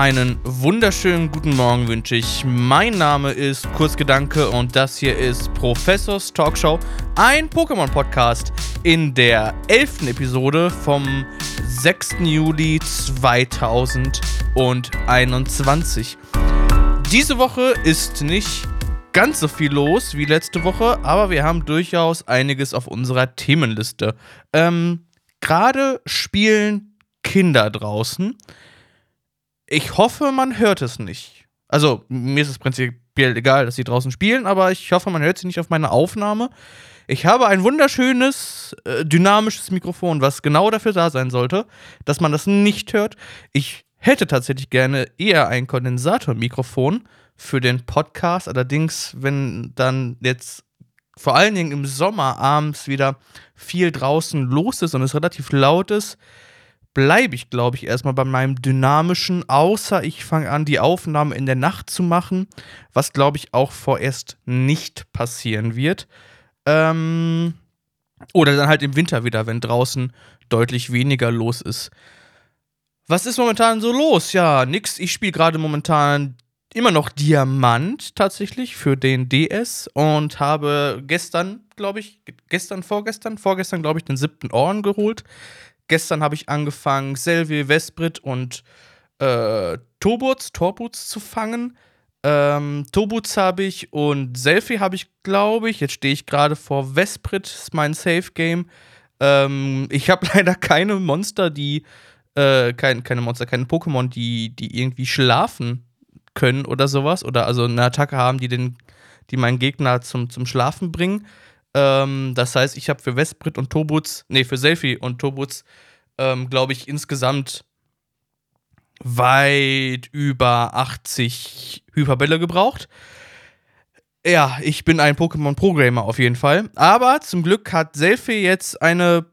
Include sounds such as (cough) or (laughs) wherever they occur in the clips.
Einen wunderschönen guten Morgen wünsche ich. Mein Name ist Kurzgedanke und das hier ist Professors Talkshow, ein Pokémon-Podcast in der elften Episode vom 6. Juli 2021. Diese Woche ist nicht ganz so viel los wie letzte Woche, aber wir haben durchaus einiges auf unserer Themenliste. Ähm, Gerade spielen Kinder draußen. Ich hoffe, man hört es nicht. Also, mir ist es prinzipiell egal, dass sie draußen spielen, aber ich hoffe, man hört sie nicht auf meine Aufnahme. Ich habe ein wunderschönes, äh, dynamisches Mikrofon, was genau dafür da sein sollte, dass man das nicht hört. Ich hätte tatsächlich gerne eher ein Kondensatormikrofon für den Podcast. Allerdings, wenn dann jetzt vor allen Dingen im Sommer abends wieder viel draußen los ist und es relativ laut ist, bleibe ich, glaube ich, erstmal bei meinem dynamischen, außer ich fange an, die Aufnahme in der Nacht zu machen, was, glaube ich, auch vorerst nicht passieren wird. Ähm, oder dann halt im Winter wieder, wenn draußen deutlich weniger los ist. Was ist momentan so los? Ja, nix. Ich spiele gerade momentan immer noch Diamant tatsächlich für den DS und habe gestern, glaube ich, gestern, vorgestern, vorgestern, glaube ich, den siebten Orden geholt. Gestern habe ich angefangen, Selvi, Vesprit und äh, Tobuts, Torbuts zu fangen. Ähm, Tobuts habe ich und Selfie habe ich, glaube ich. Jetzt stehe ich gerade vor Vesprit, ist mein Safe Game. Ähm, ich habe (laughs) leider keine Monster, die, äh, kein, keine Monster, keine Pokémon, die, die irgendwie schlafen können oder sowas. Oder also eine Attacke haben, die den, die meinen Gegner zum, zum Schlafen bringen. Ähm, das heißt, ich habe für Vesprit und Tobuts, nee, für Selfie und Tobuts, ähm, glaube ich, insgesamt weit über 80 Hyperbälle gebraucht. Ja, ich bin ein Pokémon-Programmer auf jeden Fall. Aber zum Glück hat Selfie jetzt eine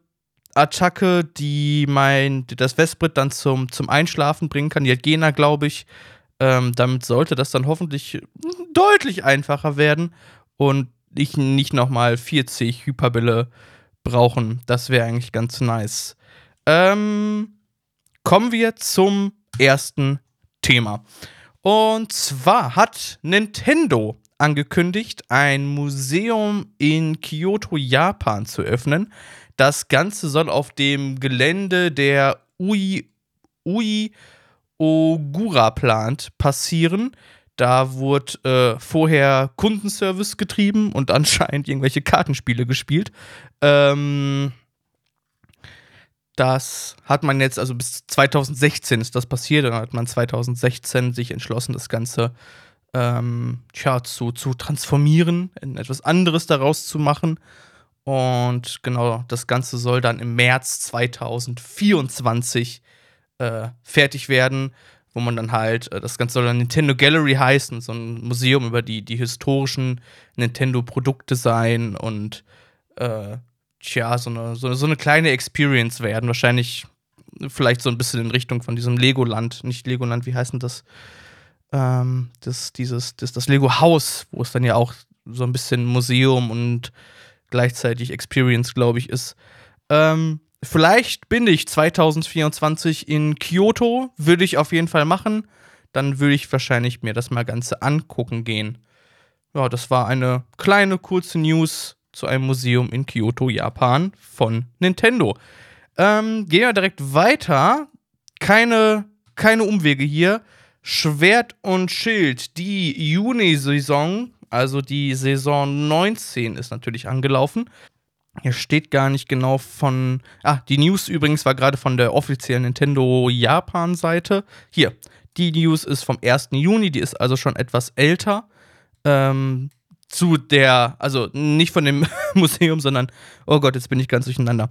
Attacke, die mein, das Vesprit dann zum, zum Einschlafen bringen kann. Die hat Gena, glaube ich. Ähm, damit sollte das dann hoffentlich deutlich einfacher werden. Und ich nicht nochmal 40 Hyperbälle brauchen. Das wäre eigentlich ganz nice. Ähm, kommen wir zum ersten Thema. Und zwar hat Nintendo angekündigt, ein Museum in Kyoto, Japan zu öffnen. Das Ganze soll auf dem Gelände der Ui, Ui Ogura Plant passieren. Da wurde äh, vorher Kundenservice getrieben und (laughs) anscheinend irgendwelche Kartenspiele gespielt. Ähm, das hat man jetzt, also bis 2016 ist das passiert. Dann hat man 2016 sich entschlossen, das Ganze ähm, tja, zu, zu transformieren, in etwas anderes daraus zu machen. Und genau, das Ganze soll dann im März 2024 äh, fertig werden wo man dann halt, äh, das Ganze soll dann Nintendo Gallery heißen, so ein Museum über die, die historischen Nintendo-Produkte sein und äh, tja, so eine, so, so eine kleine Experience werden. Wahrscheinlich vielleicht so ein bisschen in Richtung von diesem Legoland, nicht Legoland, wie heißt denn das? Ähm, das, dieses, das, das Lego-Haus, wo es dann ja auch so ein bisschen Museum und gleichzeitig Experience, glaube ich, ist. Ähm, Vielleicht bin ich 2024 in Kyoto, würde ich auf jeden Fall machen. Dann würde ich wahrscheinlich mir das mal Ganze angucken gehen. Ja, das war eine kleine, kurze News zu einem Museum in Kyoto, Japan von Nintendo. Ähm, gehen wir direkt weiter. Keine, keine Umwege hier. Schwert und Schild, die Juni-Saison, also die Saison 19 ist natürlich angelaufen. Hier steht gar nicht genau von. Ah, die News übrigens war gerade von der offiziellen Nintendo Japan-Seite. Hier, die News ist vom 1. Juni, die ist also schon etwas älter. Ähm, zu der, also nicht von dem (laughs) Museum, sondern, oh Gott, jetzt bin ich ganz durcheinander.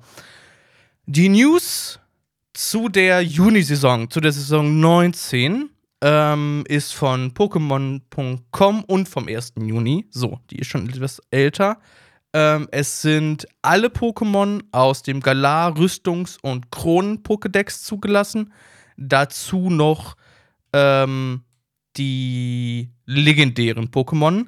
Die News zu der Juni-Saison, zu der Saison 19, ähm, ist von Pokémon.com und vom 1. Juni. So, die ist schon etwas älter. Ähm, es sind alle Pokémon aus dem Galar, Rüstungs- und Kronen-Pokédex zugelassen. Dazu noch ähm, die legendären Pokémon.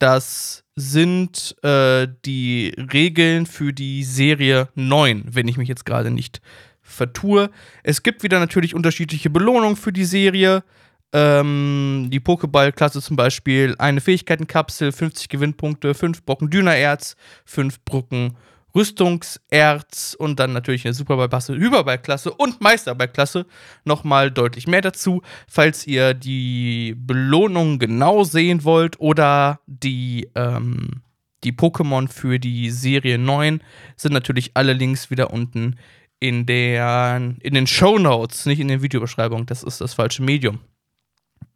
Das sind äh, die Regeln für die Serie 9, wenn ich mich jetzt gerade nicht vertue. Es gibt wieder natürlich unterschiedliche Belohnungen für die Serie. Ähm, die Pokéball-Klasse zum Beispiel eine Fähigkeitenkapsel, 50 Gewinnpunkte, 5 Brocken Dünererz, 5 Brocken Rüstungserz und dann natürlich eine Superballklasse, Hyperballklasse und Meisterballklasse. Nochmal deutlich mehr dazu. Falls ihr die Belohnung genau sehen wollt oder die, ähm, die Pokémon für die Serie 9, sind natürlich alle Links wieder unten in, der, in den Show Notes, nicht in der Videobeschreibung. Das ist das falsche Medium.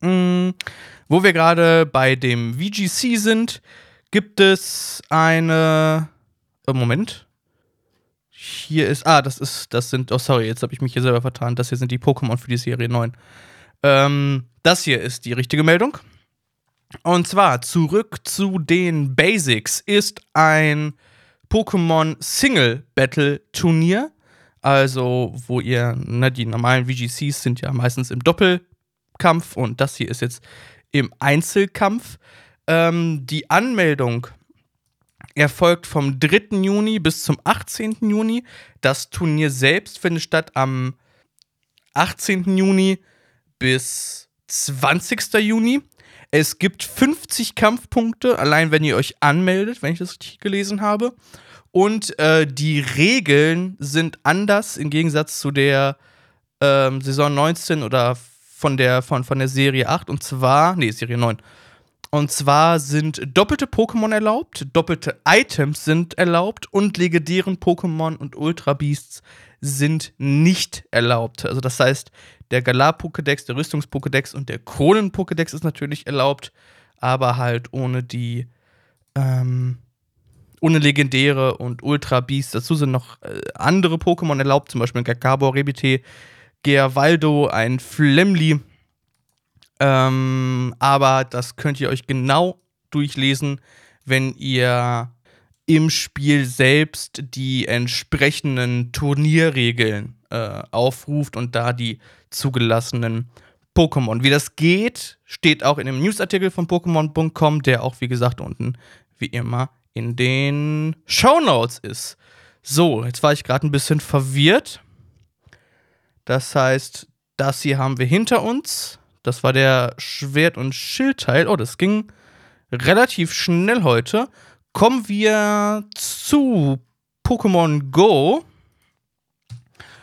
Mm, wo wir gerade bei dem VGC sind, gibt es eine. Äh, Moment. Hier ist. Ah, das ist. Das sind. Oh, sorry, jetzt habe ich mich hier selber vertan. Das hier sind die Pokémon für die Serie 9. Ähm, das hier ist die richtige Meldung. Und zwar zurück zu den Basics ist ein Pokémon Single Battle Turnier. Also, wo ihr, ne, die normalen VGCs sind ja meistens im Doppel Kampf und das hier ist jetzt im Einzelkampf. Ähm, die Anmeldung erfolgt vom 3. Juni bis zum 18. Juni. Das Turnier selbst findet statt am 18. Juni bis 20. Juni. Es gibt 50 Kampfpunkte, allein wenn ihr euch anmeldet, wenn ich das richtig gelesen habe. Und äh, die Regeln sind anders im Gegensatz zu der ähm, Saison 19 oder von der, von, von der Serie 8 und zwar, nee, Serie 9. Und zwar sind doppelte Pokémon erlaubt, doppelte Items sind erlaubt und legendären Pokémon und Ultra Beasts sind nicht erlaubt. Also das heißt, der Galar-Pokédex, der Rüstungs-Pokédex und der Kronen-Pokédex ist natürlich erlaubt, aber halt ohne die, ähm, ohne legendäre und Ultra Beasts. Dazu sind noch äh, andere Pokémon erlaubt, zum Beispiel Gakabor, Rebite, Gervaldo, ein Flemli. Ähm, aber das könnt ihr euch genau durchlesen, wenn ihr im Spiel selbst die entsprechenden Turnierregeln äh, aufruft und da die zugelassenen Pokémon. Wie das geht, steht auch in dem Newsartikel von Pokémon.com, der auch, wie gesagt, unten wie immer in den Show Notes ist. So, jetzt war ich gerade ein bisschen verwirrt. Das heißt, das hier haben wir hinter uns. Das war der Schwert- und Schildteil. Oh, das ging relativ schnell heute. Kommen wir zu Pokémon Go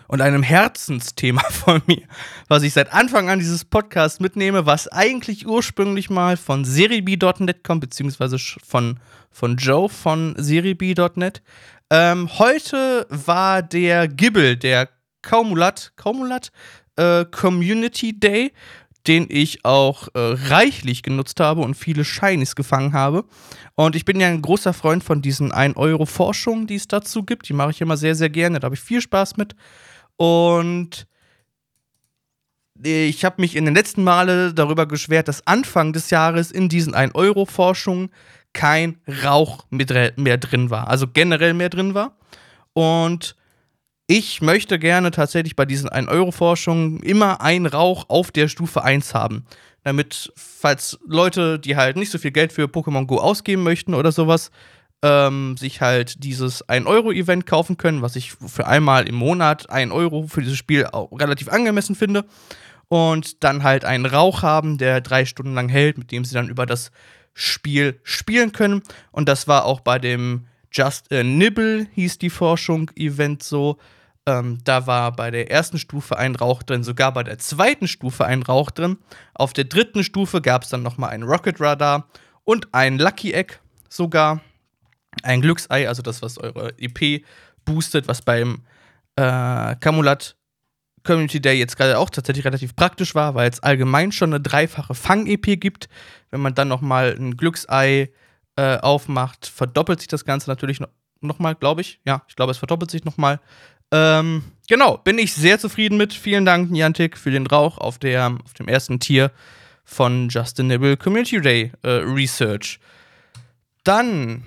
und einem Herzensthema (laughs) von mir, was ich seit Anfang an dieses Podcast mitnehme, was eigentlich ursprünglich mal von Seribi.net kommt, beziehungsweise von, von Joe von Seribi.net. Ähm, heute war der Gibbel, der Kaumulat, Kaumulat äh, Community Day, den ich auch äh, reichlich genutzt habe und viele Shinies gefangen habe. Und ich bin ja ein großer Freund von diesen 1-Euro-Forschungen, die es dazu gibt. Die mache ich immer sehr, sehr gerne. Da habe ich viel Spaß mit. Und ich habe mich in den letzten Male darüber geschwert, dass Anfang des Jahres in diesen 1-Euro-Forschungen kein Rauch mehr drin war. Also generell mehr drin war. Und ich möchte gerne tatsächlich bei diesen 1-Euro-Forschungen immer einen Rauch auf der Stufe 1 haben. Damit, falls Leute, die halt nicht so viel Geld für Pokémon Go ausgeben möchten oder sowas, ähm, sich halt dieses 1-Euro-Event kaufen können, was ich für einmal im Monat 1 Euro für dieses Spiel auch relativ angemessen finde. Und dann halt einen Rauch haben, der drei Stunden lang hält, mit dem sie dann über das Spiel spielen können. Und das war auch bei dem Just a Nibble, hieß die Forschung-Event so. Ähm, da war bei der ersten Stufe ein Rauch drin, sogar bei der zweiten Stufe ein Rauch drin. Auf der dritten Stufe gab es dann nochmal ein Rocket Radar und ein Lucky Egg sogar. Ein Glücksei, also das, was eure EP boostet, was beim äh, Kamulat Community Day jetzt gerade auch tatsächlich relativ praktisch war, weil es allgemein schon eine dreifache Fang-EP gibt. Wenn man dann nochmal ein Glücksei äh, aufmacht, verdoppelt sich das Ganze natürlich noch, noch mal, glaube ich. Ja, ich glaube, es verdoppelt sich nochmal. Ähm, genau, bin ich sehr zufrieden mit. Vielen Dank, Niantic, für den Rauch auf, der, auf dem ersten Tier von Justin Nibble Community Day äh, Research. Dann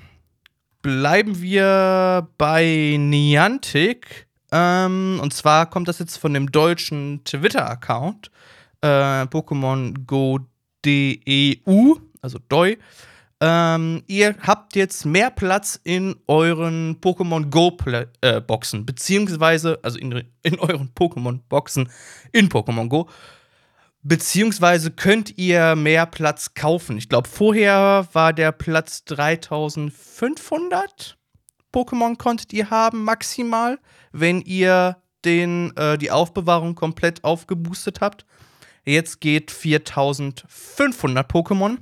bleiben wir bei Niantic. Ähm, und zwar kommt das jetzt von dem deutschen Twitter-Account äh, Pokémon Go DEU, also DOI. Ähm, ihr habt jetzt mehr Platz in euren Pokémon Go äh, Boxen, beziehungsweise, also in, in euren Pokémon Boxen in Pokémon Go. Beziehungsweise könnt ihr mehr Platz kaufen. Ich glaube, vorher war der Platz 3500 Pokémon konntet ihr haben, maximal, wenn ihr den, äh, die Aufbewahrung komplett aufgeboostet habt. Jetzt geht 4500 Pokémon.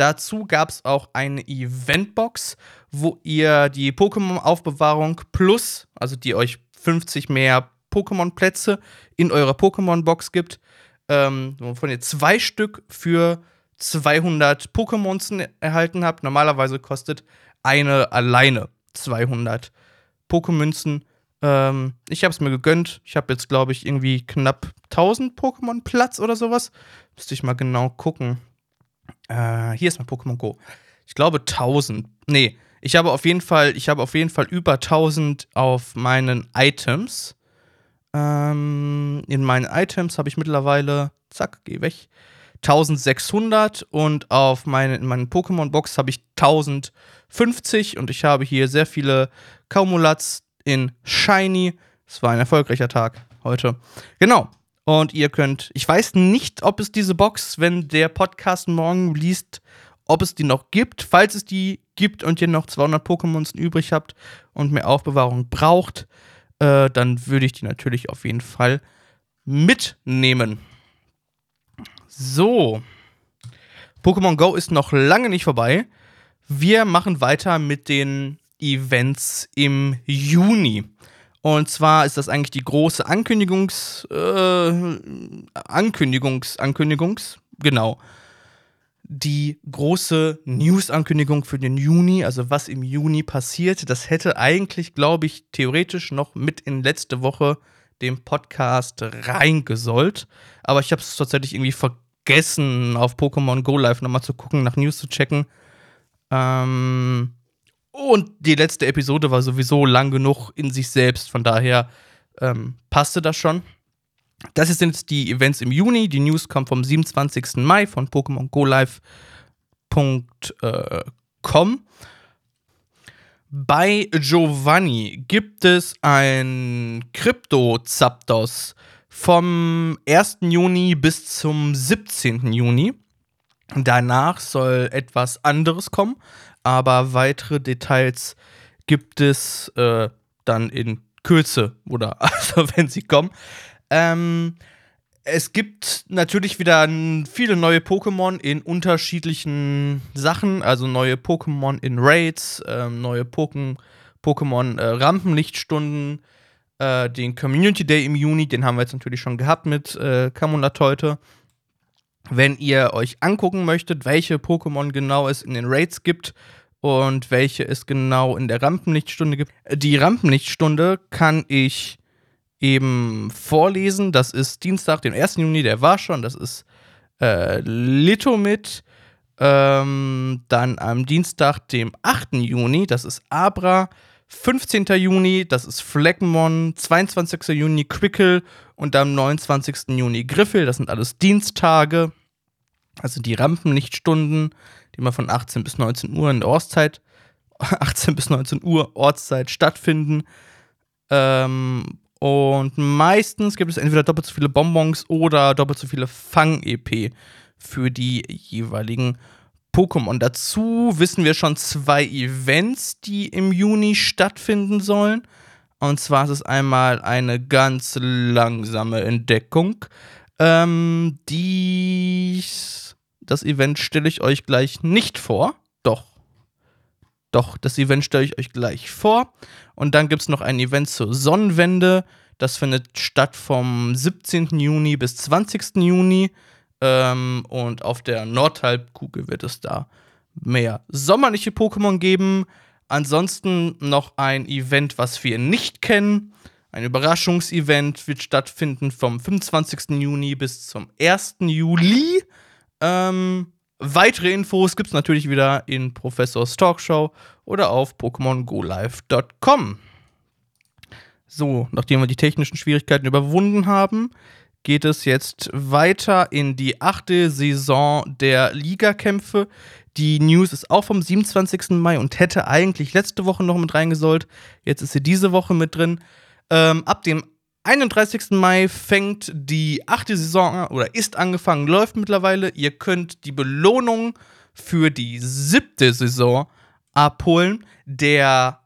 Dazu gab es auch eine Eventbox, wo ihr die Pokémon-Aufbewahrung plus, also die euch 50 mehr Pokémon-Plätze in eurer Pokémon-Box gibt, ähm, wovon ihr zwei Stück für 200 Pokémons erhalten habt. Normalerweise kostet eine alleine 200 Pokémünzen. Ähm, ich habe es mir gegönnt. Ich habe jetzt, glaube ich, irgendwie knapp 1000 Pokémon Platz oder sowas. Müsste ich mal genau gucken. Äh, hier ist mein Pokémon Go. Ich glaube 1000. Nee, ich habe auf jeden Fall, ich habe auf jeden Fall über 1000 auf meinen Items. Ähm, in meinen Items habe ich mittlerweile, zack, geh weg, 1600 und auf meine, in meinen Pokémon-Box habe ich 1050 und ich habe hier sehr viele Kaumulats in Shiny. Es war ein erfolgreicher Tag heute. Genau. Und ihr könnt, ich weiß nicht, ob es diese Box, wenn der Podcast morgen liest, ob es die noch gibt. Falls es die gibt und ihr noch 200 Pokémons übrig habt und mehr Aufbewahrung braucht, äh, dann würde ich die natürlich auf jeden Fall mitnehmen. So. Pokémon Go ist noch lange nicht vorbei. Wir machen weiter mit den Events im Juni. Und zwar ist das eigentlich die große Ankündigungs, äh, Ankündigungs, Ankündigungs, genau. Die große News-Ankündigung für den Juni, also was im Juni passiert, das hätte eigentlich, glaube ich, theoretisch noch mit in letzte Woche dem Podcast reingesollt. Aber ich habe es tatsächlich irgendwie vergessen, auf Pokémon Go Live nochmal zu gucken, nach News zu checken. Ähm, und die letzte Episode war sowieso lang genug in sich selbst, von daher ähm, passte das schon. Das sind jetzt die Events im Juni. Die News kommt vom 27. Mai von Pokémon Go Live.com. Äh, Bei Giovanni gibt es ein Krypto-Zapdos vom 1. Juni bis zum 17. Juni. Danach soll etwas anderes kommen aber weitere Details gibt es äh, dann in Kürze oder (laughs) also wenn sie kommen. Ähm, es gibt natürlich wieder viele neue Pokémon in unterschiedlichen Sachen, also neue Pokémon in Raids, äh, neue Pokémon äh, Rampenlichtstunden, äh, den Community Day im Juni, den haben wir jetzt natürlich schon gehabt mit äh, Kamulat heute. Wenn ihr euch angucken möchtet, welche Pokémon genau es in den Raids gibt und welche es genau in der Rampenlichtstunde gibt. Die Rampenlichtstunde kann ich eben vorlesen. Das ist Dienstag, den 1. Juni, der war schon. Das ist äh, Litomit. Ähm, dann am Dienstag, dem 8. Juni, das ist Abra. 15. Juni, das ist Fleckmon, 22. Juni Quickle und am 29. Juni Griffel. Das sind alles Dienstage, also die Rampenlichtstunden, die immer von 18 bis 19 Uhr in der Ortszeit, (laughs) 18 bis 19 Uhr Ortszeit stattfinden. Ähm, und meistens gibt es entweder doppelt so viele Bonbons oder doppelt so viele Fang-EP für die jeweiligen Pokémon. Dazu wissen wir schon zwei Events, die im Juni stattfinden sollen. Und zwar ist es einmal eine ganz langsame Entdeckung. Ähm, dies, das Event stelle ich euch gleich nicht vor. Doch. Doch, das Event stelle ich euch gleich vor. Und dann gibt es noch ein Event zur Sonnenwende. Das findet statt vom 17. Juni bis 20. Juni. Ähm, und auf der Nordhalbkugel wird es da mehr sommerliche Pokémon geben. Ansonsten noch ein Event, was wir nicht kennen. Ein Überraschungsevent wird stattfinden vom 25. Juni bis zum 1. Juli. Ähm, weitere Infos gibt es natürlich wieder in Professors Talkshow oder auf PokémonGoLive.com. So, nachdem wir die technischen Schwierigkeiten überwunden haben, geht es jetzt weiter in die achte Saison der Ligakämpfe. Die News ist auch vom 27. Mai und hätte eigentlich letzte Woche noch mit reingesollt. Jetzt ist sie diese Woche mit drin. Ähm, ab dem 31. Mai fängt die achte Saison an oder ist angefangen, läuft mittlerweile. Ihr könnt die Belohnung für die siebte Saison abholen. Der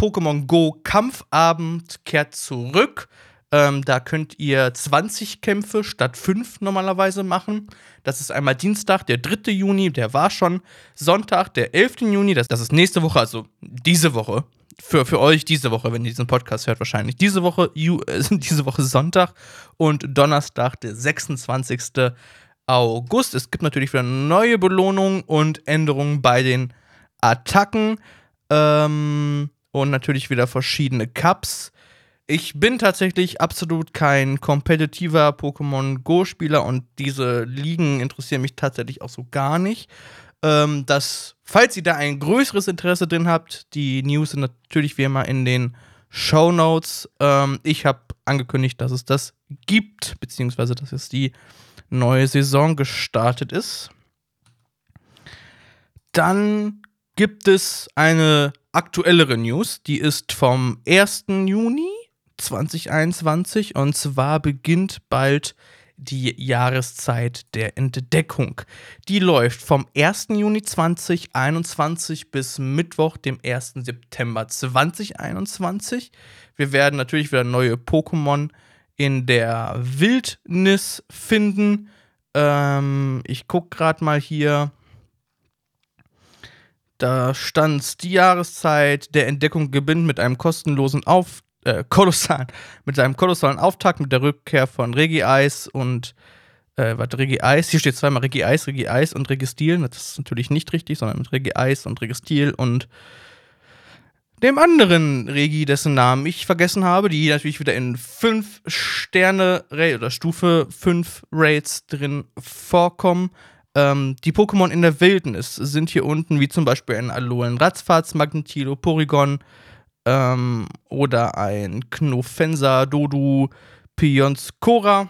Pokémon Go Kampfabend kehrt zurück. Ähm, da könnt ihr 20 Kämpfe statt 5 normalerweise machen. Das ist einmal Dienstag, der 3. Juni, der war schon. Sonntag, der 11. Juni, das, das ist nächste Woche, also diese Woche. Für, für euch diese Woche, wenn ihr diesen Podcast hört, wahrscheinlich. Diese Woche, äh, (laughs) diese Woche Sonntag und Donnerstag, der 26. August. Es gibt natürlich wieder neue Belohnungen und Änderungen bei den Attacken. Ähm, und natürlich wieder verschiedene Cups. Ich bin tatsächlich absolut kein kompetitiver Pokémon Go-Spieler und diese Ligen interessieren mich tatsächlich auch so gar nicht. Ähm, das, falls ihr da ein größeres Interesse drin habt, die News sind natürlich wie immer in den Show Notes. Ähm, ich habe angekündigt, dass es das gibt, beziehungsweise dass es die neue Saison gestartet ist. Dann gibt es eine aktuellere News, die ist vom 1. Juni 2021 und zwar beginnt bald die Jahreszeit der Entdeckung. Die läuft vom 1. Juni 2021 bis Mittwoch, dem 1. September 2021. Wir werden natürlich wieder neue Pokémon in der Wildnis finden. Ähm, ich gucke gerade mal hier. Da stand die Jahreszeit der Entdeckung gewinnt mit einem kostenlosen Auf äh, kolossalen, (laughs) mit seinem kolossalen Auftakt mit der Rückkehr von Regi Eis und äh, warte, Regi Eis, hier steht zweimal Regi Eis, Regi Eis und Registil. Das ist natürlich nicht richtig, sondern mit Regi Eis und Registil und dem anderen Regi, dessen Namen ich vergessen habe, die natürlich wieder in 5 Sterne oder Stufe 5 Raids drin vorkommen. Ähm, die Pokémon in der Wildnis sind hier unten, wie zum Beispiel ein Alolan Ratzfatz, Magnetilo, Porygon, ähm, oder ein Knofensa, Dodu, Pionskora.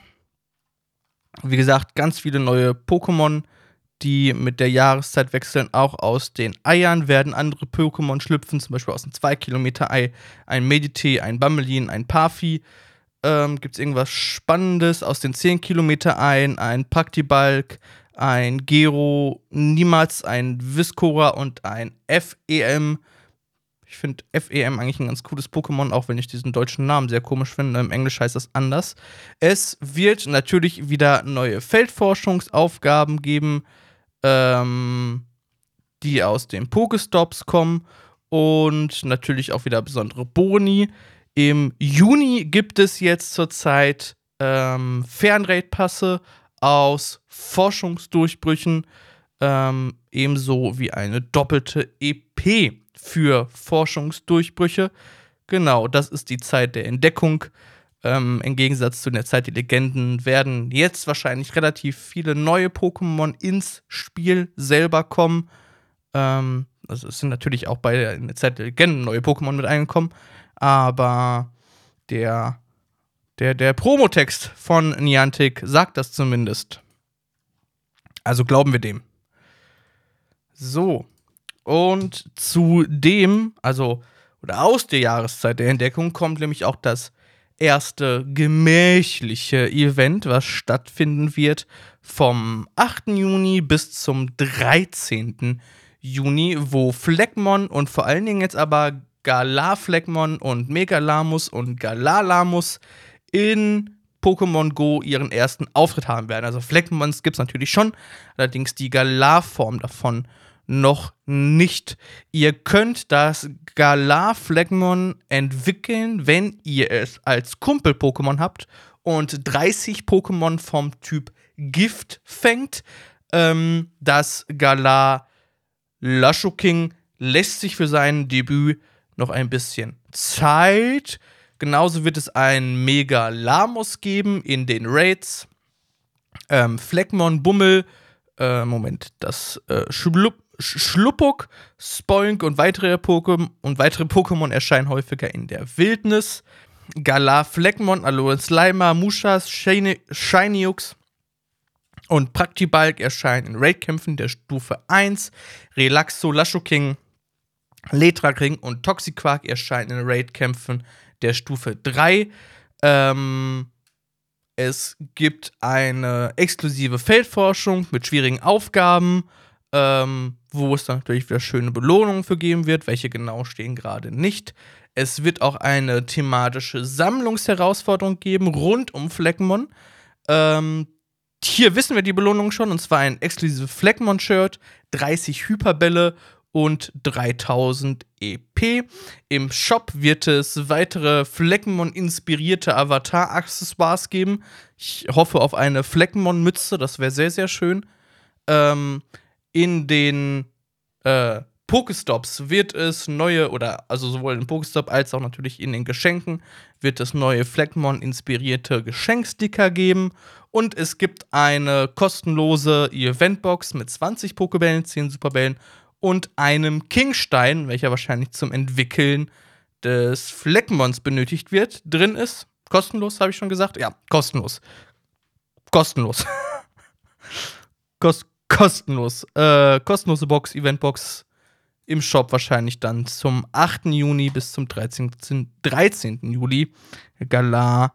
Wie gesagt, ganz viele neue Pokémon, die mit der Jahreszeit wechseln. Auch aus den Eiern werden andere Pokémon schlüpfen, zum Beispiel aus dem 2-Kilometer-Ei. Ein Medite, ein Bammelin, ein Parfi. Ähm, Gibt es irgendwas Spannendes aus den 10 Kilometer Eiern? Ein Praktibalk, ein Gero, niemals ein Viscora und ein FEM. Ich finde FEM eigentlich ein ganz cooles Pokémon, auch wenn ich diesen deutschen Namen sehr komisch finde. Im Englisch heißt das anders. Es wird natürlich wieder neue Feldforschungsaufgaben geben, ähm, die aus den Pokestops kommen und natürlich auch wieder besondere Boni. Im Juni gibt es jetzt zurzeit ähm, Fernraid-Passe aus Forschungsdurchbrüchen, ähm, ebenso wie eine doppelte EP für Forschungsdurchbrüche. Genau, das ist die Zeit der Entdeckung. Ähm, Im Gegensatz zu der Zeit der Legenden werden jetzt wahrscheinlich relativ viele neue Pokémon ins Spiel selber kommen. Ähm, also es sind natürlich auch bei der, der Zeit der Legenden neue Pokémon mit eingekommen, aber der, der, der Promotext von Niantic sagt das zumindest. Also glauben wir dem. So, und zu dem, also, oder aus der Jahreszeit der Entdeckung kommt nämlich auch das erste gemächliche Event, was stattfinden wird vom 8. Juni bis zum 13. Juni, wo Fleckmon und vor allen Dingen jetzt aber Galar-Fleckmon und Megalamus und Galalamus in Pokémon Go ihren ersten Auftritt haben werden. Also Fleckmons gibt es natürlich schon, allerdings die Galar-Form davon noch nicht. Ihr könnt das Galar Phlegmon entwickeln, wenn ihr es als Kumpel-Pokémon habt und 30 Pokémon vom Typ Gift fängt. Ähm, das Galar Lashoking lässt sich für sein Debüt noch ein bisschen Zeit. Genauso wird es ein Mega Lamos geben in den Raids. Ähm, Fleckmon Bummel, äh, Moment, das äh, Schlupp, Schluppuk, Spoink und weitere, Pokémon und weitere Pokémon erscheinen häufiger in der Wildnis. Galar, Fleckmon, Alolan Slimer, Mushas, Shinyux und Praktibalk erscheinen in Raidkämpfen der Stufe 1. Relaxo, Lashoking, Letrakring und Toxiquark erscheinen in Raidkämpfen der Stufe 3. Ähm, es gibt eine exklusive Feldforschung mit schwierigen Aufgaben, ähm, wo es dann natürlich wieder schöne Belohnungen für geben wird. Welche genau stehen gerade nicht. Es wird auch eine thematische Sammlungsherausforderung geben rund um Fleckmon. Ähm, hier wissen wir die Belohnung schon, und zwar ein exklusives Fleckmon-Shirt, 30 Hyperbälle und 3000 EP. Im Shop wird es weitere Fleckmon-inspirierte Avatar-Accessoires geben. Ich hoffe auf eine Fleckmon-Mütze, das wäre sehr, sehr schön. Ähm, in den äh, Pokestops wird es neue, oder also sowohl im Pokestop als auch natürlich in den Geschenken, wird es neue Fleckmon-inspirierte Geschenksticker geben. Und es gibt eine kostenlose Eventbox mit 20 Pokebällen, 10 Superbällen und einem Kingstein, welcher wahrscheinlich zum Entwickeln des Fleckmons benötigt wird, drin ist. Kostenlos, habe ich schon gesagt? Ja, kostenlos. Kostenlos. (laughs) Kost kostenlos. Äh, kostenlose Box, Eventbox im Shop wahrscheinlich dann zum 8. Juni bis zum 13. 13. Juli. Galar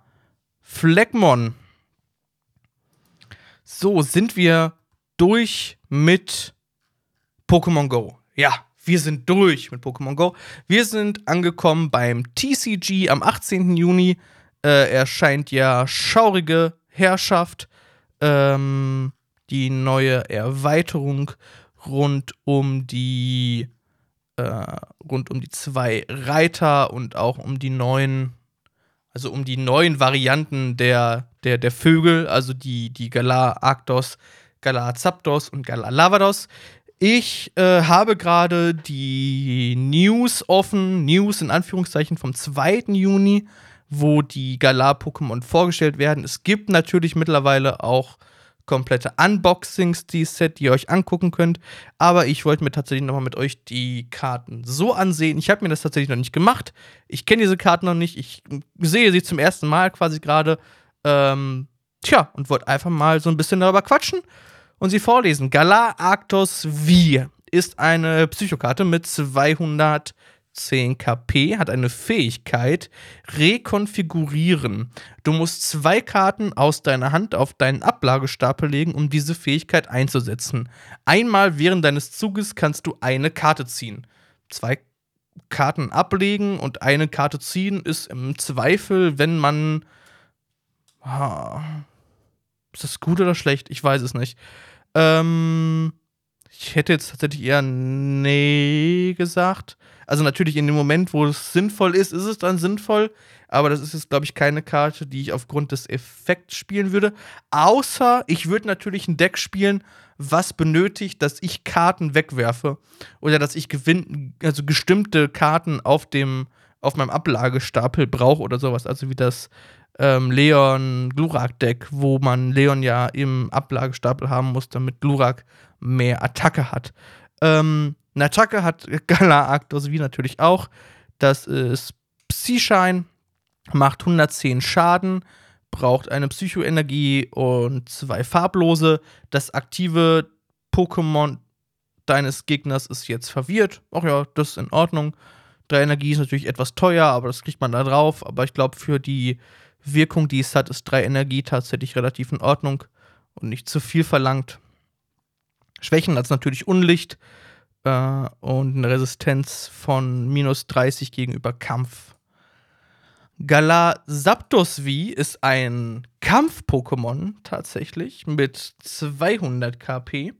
Fleckmon. So, sind wir durch mit Pokémon Go. Ja, wir sind durch mit Pokémon Go. Wir sind angekommen beim TCG am 18. Juni. Äh, erscheint ja Schaurige Herrschaft. Ähm, die neue Erweiterung rund um die äh, rund um die zwei Reiter und auch um die neuen, also um die neuen Varianten der, der, der Vögel, also die, die Galar Arctos, Galar Zapdos und Galar Lavados. Ich äh, habe gerade die News offen, News in Anführungszeichen vom 2. Juni, wo die Galar-Pokémon vorgestellt werden. Es gibt natürlich mittlerweile auch komplette Unboxings, die Set, die ihr euch angucken könnt. Aber ich wollte mir tatsächlich nochmal mit euch die Karten so ansehen. Ich habe mir das tatsächlich noch nicht gemacht. Ich kenne diese Karten noch nicht. Ich sehe sie zum ersten Mal quasi gerade. Ähm, tja, und wollte einfach mal so ein bisschen darüber quatschen und sie vorlesen. Galar Arctos V ist eine Psychokarte mit 210 KP, hat eine Fähigkeit Rekonfigurieren. Du musst zwei Karten aus deiner Hand auf deinen Ablagestapel legen, um diese Fähigkeit einzusetzen. Einmal während deines Zuges kannst du eine Karte ziehen. Zwei Karten ablegen und eine Karte ziehen ist im Zweifel, wenn man. Ah, ist das gut oder schlecht? Ich weiß es nicht. Ähm, ich hätte jetzt tatsächlich eher nee gesagt. Also natürlich in dem Moment, wo es sinnvoll ist, ist es dann sinnvoll. Aber das ist jetzt, glaube ich, keine Karte, die ich aufgrund des Effekts spielen würde. Außer ich würde natürlich ein Deck spielen, was benötigt, dass ich Karten wegwerfe. Oder dass ich gewinn, also bestimmte Karten auf dem, auf meinem Ablagestapel brauche oder sowas. Also wie das ähm, Leon Glurak-Deck, wo man Leon ja im Ablagestapel haben muss, damit Glurak mehr Attacke hat. Ähm, eine Attacke hat (laughs) Galar Arctos wie natürlich auch. Das ist Psyshine, macht 110 Schaden, braucht eine Psychoenergie und zwei farblose. Das aktive Pokémon deines Gegners ist jetzt verwirrt. Ach ja, das ist in Ordnung. Drei Energie ist natürlich etwas teuer, aber das kriegt man da drauf. Aber ich glaube, für die Wirkung, die es hat, ist 3 Energie tatsächlich relativ in Ordnung und nicht zu viel verlangt. Schwächen als natürlich Unlicht äh, und eine Resistenz von minus 30 gegenüber Kampf. V ist ein Kampf-Pokémon tatsächlich mit 200 KP.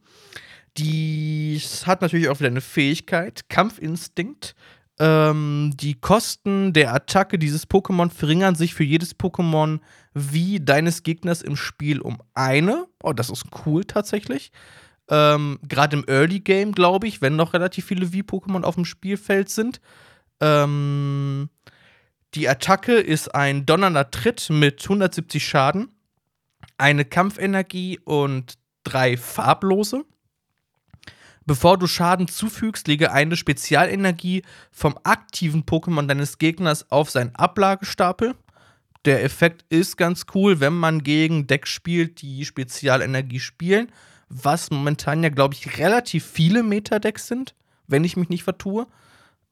Die hat natürlich auch wieder eine Fähigkeit, Kampfinstinkt. Ähm, die Kosten der Attacke dieses Pokémon verringern sich für jedes Pokémon wie deines Gegners im Spiel um eine. Oh, das ist cool tatsächlich. Ähm, Gerade im Early Game, glaube ich, wenn noch relativ viele Wie-Pokémon auf dem Spielfeld sind. Ähm, die Attacke ist ein donnernder Tritt mit 170 Schaden, eine Kampfenergie und drei farblose. Bevor du Schaden zufügst, lege eine Spezialenergie vom aktiven Pokémon deines Gegners auf seinen Ablagestapel. Der Effekt ist ganz cool, wenn man gegen Decks spielt, die Spezialenergie spielen, was momentan ja, glaube ich, relativ viele Meta-Decks sind, wenn ich mich nicht vertue.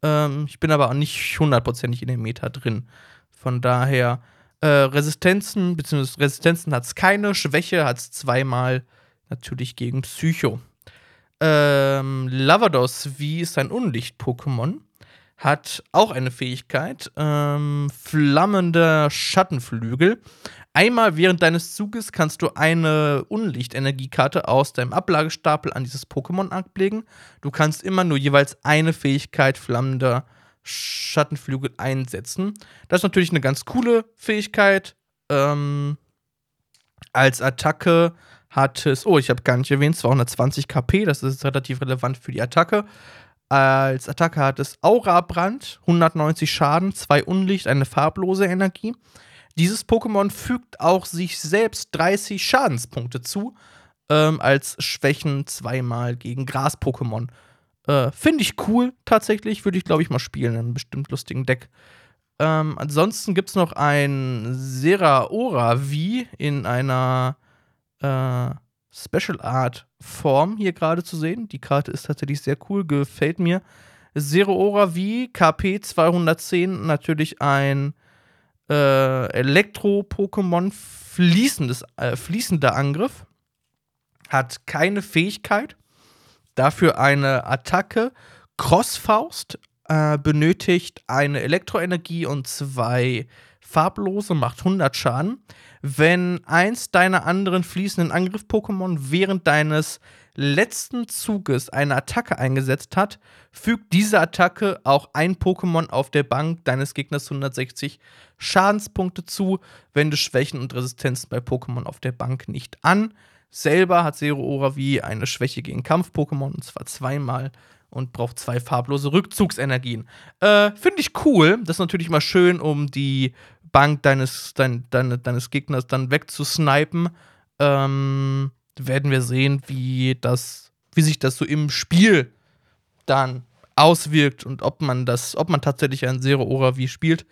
Ähm, ich bin aber auch nicht hundertprozentig in dem Meta drin. Von daher Äh, Resistenzen, beziehungsweise Resistenzen hat es keine, Schwäche hat es zweimal natürlich gegen Psycho. Ähm, Lavados, wie ist ein Unlicht-Pokémon, hat auch eine Fähigkeit, ähm, flammender Schattenflügel. Einmal während deines Zuges kannst du eine Unlichtenergiekarte aus deinem Ablagestapel an dieses Pokémon ablegen. Du kannst immer nur jeweils eine Fähigkeit flammender Schattenflügel einsetzen. Das ist natürlich eine ganz coole Fähigkeit. Ähm, als Attacke hat es, oh, ich habe gar nicht erwähnt, 220 KP, das ist relativ relevant für die Attacke. Als Attacke hat es Aura-Brand, 190 Schaden, 2 Unlicht, eine farblose Energie. Dieses Pokémon fügt auch sich selbst 30 Schadenspunkte zu, ähm, als Schwächen zweimal gegen Gras-Pokémon. Äh, Finde ich cool, tatsächlich. Würde ich, glaube ich, mal spielen in einem bestimmt lustigen Deck. Ähm, ansonsten gibt es noch ein Seraora V in einer äh, Special Art Form hier gerade zu sehen. Die Karte ist tatsächlich sehr cool, gefällt mir. Zeraora V, KP 210, natürlich ein äh, Elektro-Pokémon, äh, fließender Angriff. Hat keine Fähigkeit. Dafür eine Attacke. Crossfaust äh, benötigt eine Elektroenergie und zwei farblose, macht 100 Schaden. Wenn eins deiner anderen fließenden Angriff-Pokémon während deines letzten Zuges eine Attacke eingesetzt hat, fügt diese Attacke auch ein Pokémon auf der Bank deines Gegners 160 Schadenspunkte zu, wenn du Schwächen und Resistenzen bei Pokémon auf der Bank nicht an. Selber hat Zero Oravi eine Schwäche gegen Kampf-Pokémon, und zwar zweimal und braucht zwei farblose Rückzugsenergien. Äh, Finde ich cool. Das ist natürlich mal schön, um die Bank deines, dein, deine, deines Gegners dann wegzusnipen. Ähm, werden wir sehen, wie das, wie sich das so im Spiel dann auswirkt und ob man das, ob man tatsächlich ein Zero Ora wie spielt.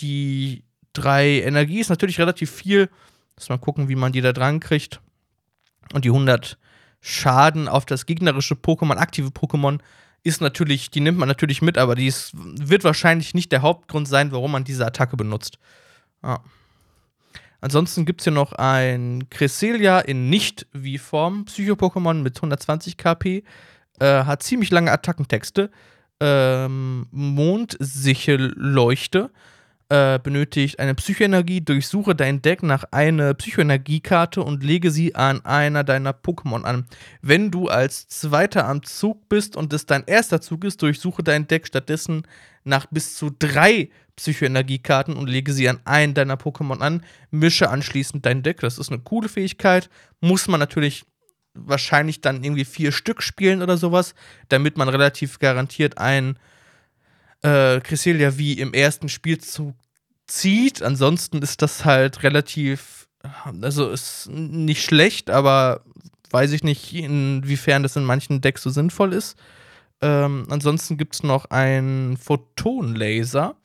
Die drei Energie ist natürlich relativ viel. Muss mal gucken, wie man die da dran kriegt. Und die 100 Schaden auf das gegnerische Pokémon, aktive Pokémon, ist natürlich, die nimmt man natürlich mit, aber die ist, wird wahrscheinlich nicht der Hauptgrund sein, warum man diese Attacke benutzt. Ja. Ansonsten gibt es hier noch ein Cresselia in Nicht-Wie-Form, Psycho-Pokémon mit 120 KP, äh, hat ziemlich lange Attackentexte, ähm, Mondsichelleuchte, äh, benötigt eine Psychoenergie, durchsuche dein Deck nach einer Psychoenergiekarte und lege sie an einer deiner Pokémon an. Wenn du als Zweiter am Zug bist und es dein erster Zug ist, durchsuche dein Deck stattdessen nach bis zu drei Psychoenergiekarten und lege sie an einen deiner Pokémon an, mische anschließend dein Deck. Das ist eine coole Fähigkeit. Muss man natürlich wahrscheinlich dann irgendwie vier Stück spielen oder sowas, damit man relativ garantiert ein äh, Cresselia wie im ersten Spielzug zieht. Ansonsten ist das halt relativ, also ist nicht schlecht, aber weiß ich nicht, inwiefern das in manchen Decks so sinnvoll ist. Ähm, ansonsten gibt es noch einen Photonlaser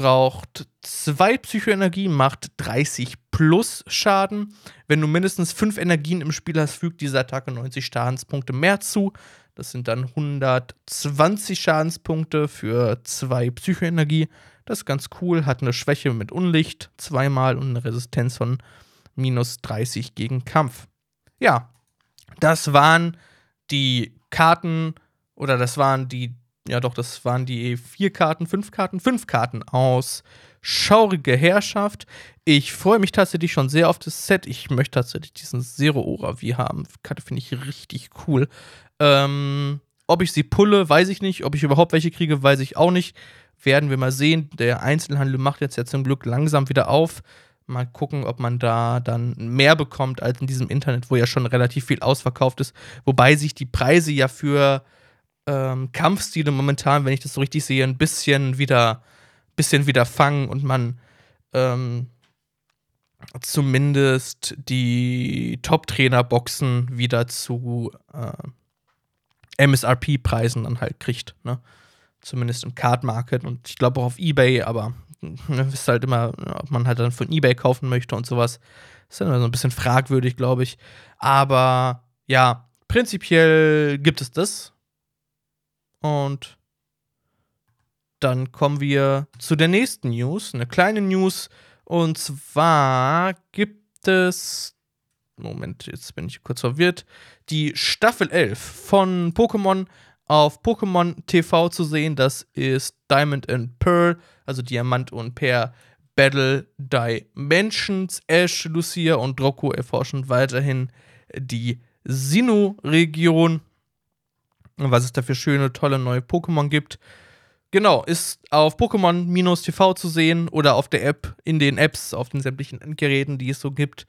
braucht zwei Psychoenergie, macht 30 plus Schaden. Wenn du mindestens fünf Energien im Spiel hast, fügt diese Attacke 90 Schadenspunkte mehr zu. Das sind dann 120 Schadenspunkte für zwei Psychoenergie. Das ist ganz cool. Hat eine Schwäche mit Unlicht zweimal und eine Resistenz von minus 30 gegen Kampf. Ja, das waren die Karten oder das waren die ja doch, das waren die vier Karten, fünf Karten, fünf Karten aus Schaurige Herrschaft. Ich freue mich tatsächlich schon sehr auf das Set. Ich möchte tatsächlich diesen Zero Ora wie haben. Karte finde ich richtig cool. Ähm, ob ich sie pulle, weiß ich nicht. Ob ich überhaupt welche kriege, weiß ich auch nicht. Werden wir mal sehen. Der Einzelhandel macht jetzt ja zum Glück langsam wieder auf. Mal gucken, ob man da dann mehr bekommt als in diesem Internet, wo ja schon relativ viel ausverkauft ist. Wobei sich die Preise ja für ähm, Kampfstile momentan, wenn ich das so richtig sehe, ein bisschen wieder, bisschen wieder fangen und man ähm, zumindest die Top-Trainer-Boxen wieder zu äh, MSRP-Preisen dann halt kriegt. Ne? Zumindest im Card-Market und ich glaube auch auf Ebay, aber ne, ist halt immer, ob man halt dann von Ebay kaufen möchte und sowas. Ist dann immer so ein bisschen fragwürdig, glaube ich. Aber ja, prinzipiell gibt es das. Und dann kommen wir zu der nächsten News. Eine kleine News. Und zwar gibt es. Moment, jetzt bin ich kurz verwirrt. Die Staffel 11 von Pokémon auf Pokémon TV zu sehen. Das ist Diamond and Pearl, also Diamant und Pearl Battle Dimensions. Ash, Lucia und Droko erforschen weiterhin die Sinnoh-Region. Was es da für schöne, tolle neue Pokémon gibt. Genau, ist auf Pokémon-TV zu sehen oder auf der App, in den Apps, auf den sämtlichen Endgeräten, die es so gibt.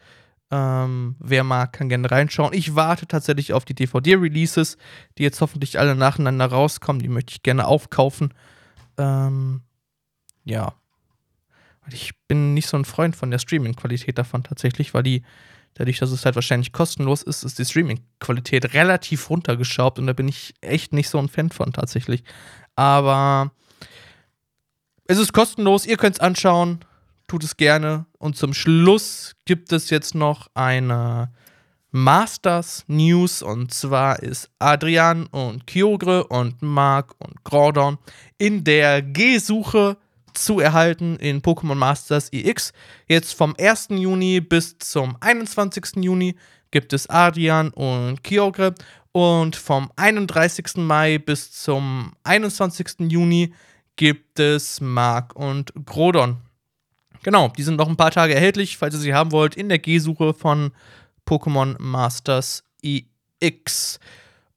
Ähm, wer mag, kann gerne reinschauen. Ich warte tatsächlich auf die DVD-Releases, die jetzt hoffentlich alle nacheinander rauskommen. Die möchte ich gerne aufkaufen. Ähm, ja. Ich bin nicht so ein Freund von der Streaming-Qualität davon tatsächlich, weil die, dadurch, dass es halt wahrscheinlich kostenlos ist, ist die Streaming-Qualität relativ runtergeschraubt und da bin ich echt nicht so ein Fan von tatsächlich. Aber es ist kostenlos, ihr könnt es anschauen, tut es gerne. Und zum Schluss gibt es jetzt noch eine Masters News und zwar ist Adrian und Kyogre und Mark und Gordon in der G-Suche zu erhalten in Pokémon Masters EX. Jetzt vom 1. Juni bis zum 21. Juni gibt es Adrian und Kyogre und vom 31. Mai bis zum 21. Juni gibt es Mark und Grodon. Genau, die sind noch ein paar Tage erhältlich, falls ihr sie haben wollt, in der G-Suche von Pokémon Masters EX.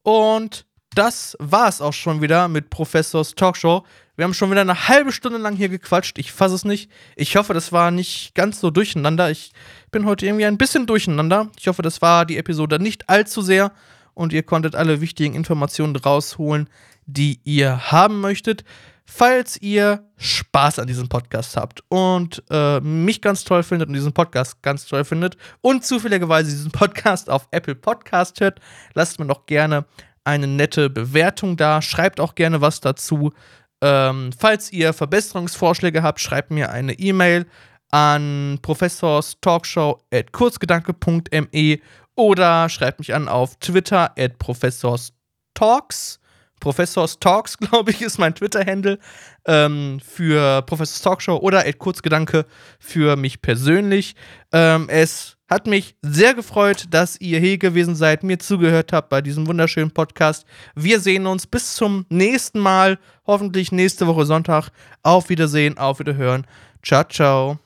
Und das war es auch schon wieder mit Professors Talkshow. Wir haben schon wieder eine halbe Stunde lang hier gequatscht. Ich fasse es nicht. Ich hoffe, das war nicht ganz so durcheinander. Ich bin heute irgendwie ein bisschen durcheinander. Ich hoffe, das war die Episode nicht allzu sehr und ihr konntet alle wichtigen Informationen rausholen, die ihr haben möchtet. Falls ihr Spaß an diesem Podcast habt und äh, mich ganz toll findet und diesen Podcast ganz toll findet und zufälligerweise diesen Podcast auf Apple Podcast hört, lasst mir doch gerne eine nette Bewertung da. Schreibt auch gerne was dazu. Ähm, falls ihr Verbesserungsvorschläge habt, schreibt mir eine E-Mail an professorstalkshow.kurzgedanke.me oder schreibt mich an auf Twitter at professorstalks. Professors Talks, (laughs) glaube ich, ist mein Twitter-Handle ähm, für Professors Talkshow oder at Kurzgedanke für mich persönlich. Ähm, es hat mich sehr gefreut, dass ihr hier gewesen seid, mir zugehört habt bei diesem wunderschönen Podcast. Wir sehen uns bis zum nächsten Mal, hoffentlich nächste Woche Sonntag. Auf Wiedersehen, auf Wiederhören. Ciao, ciao.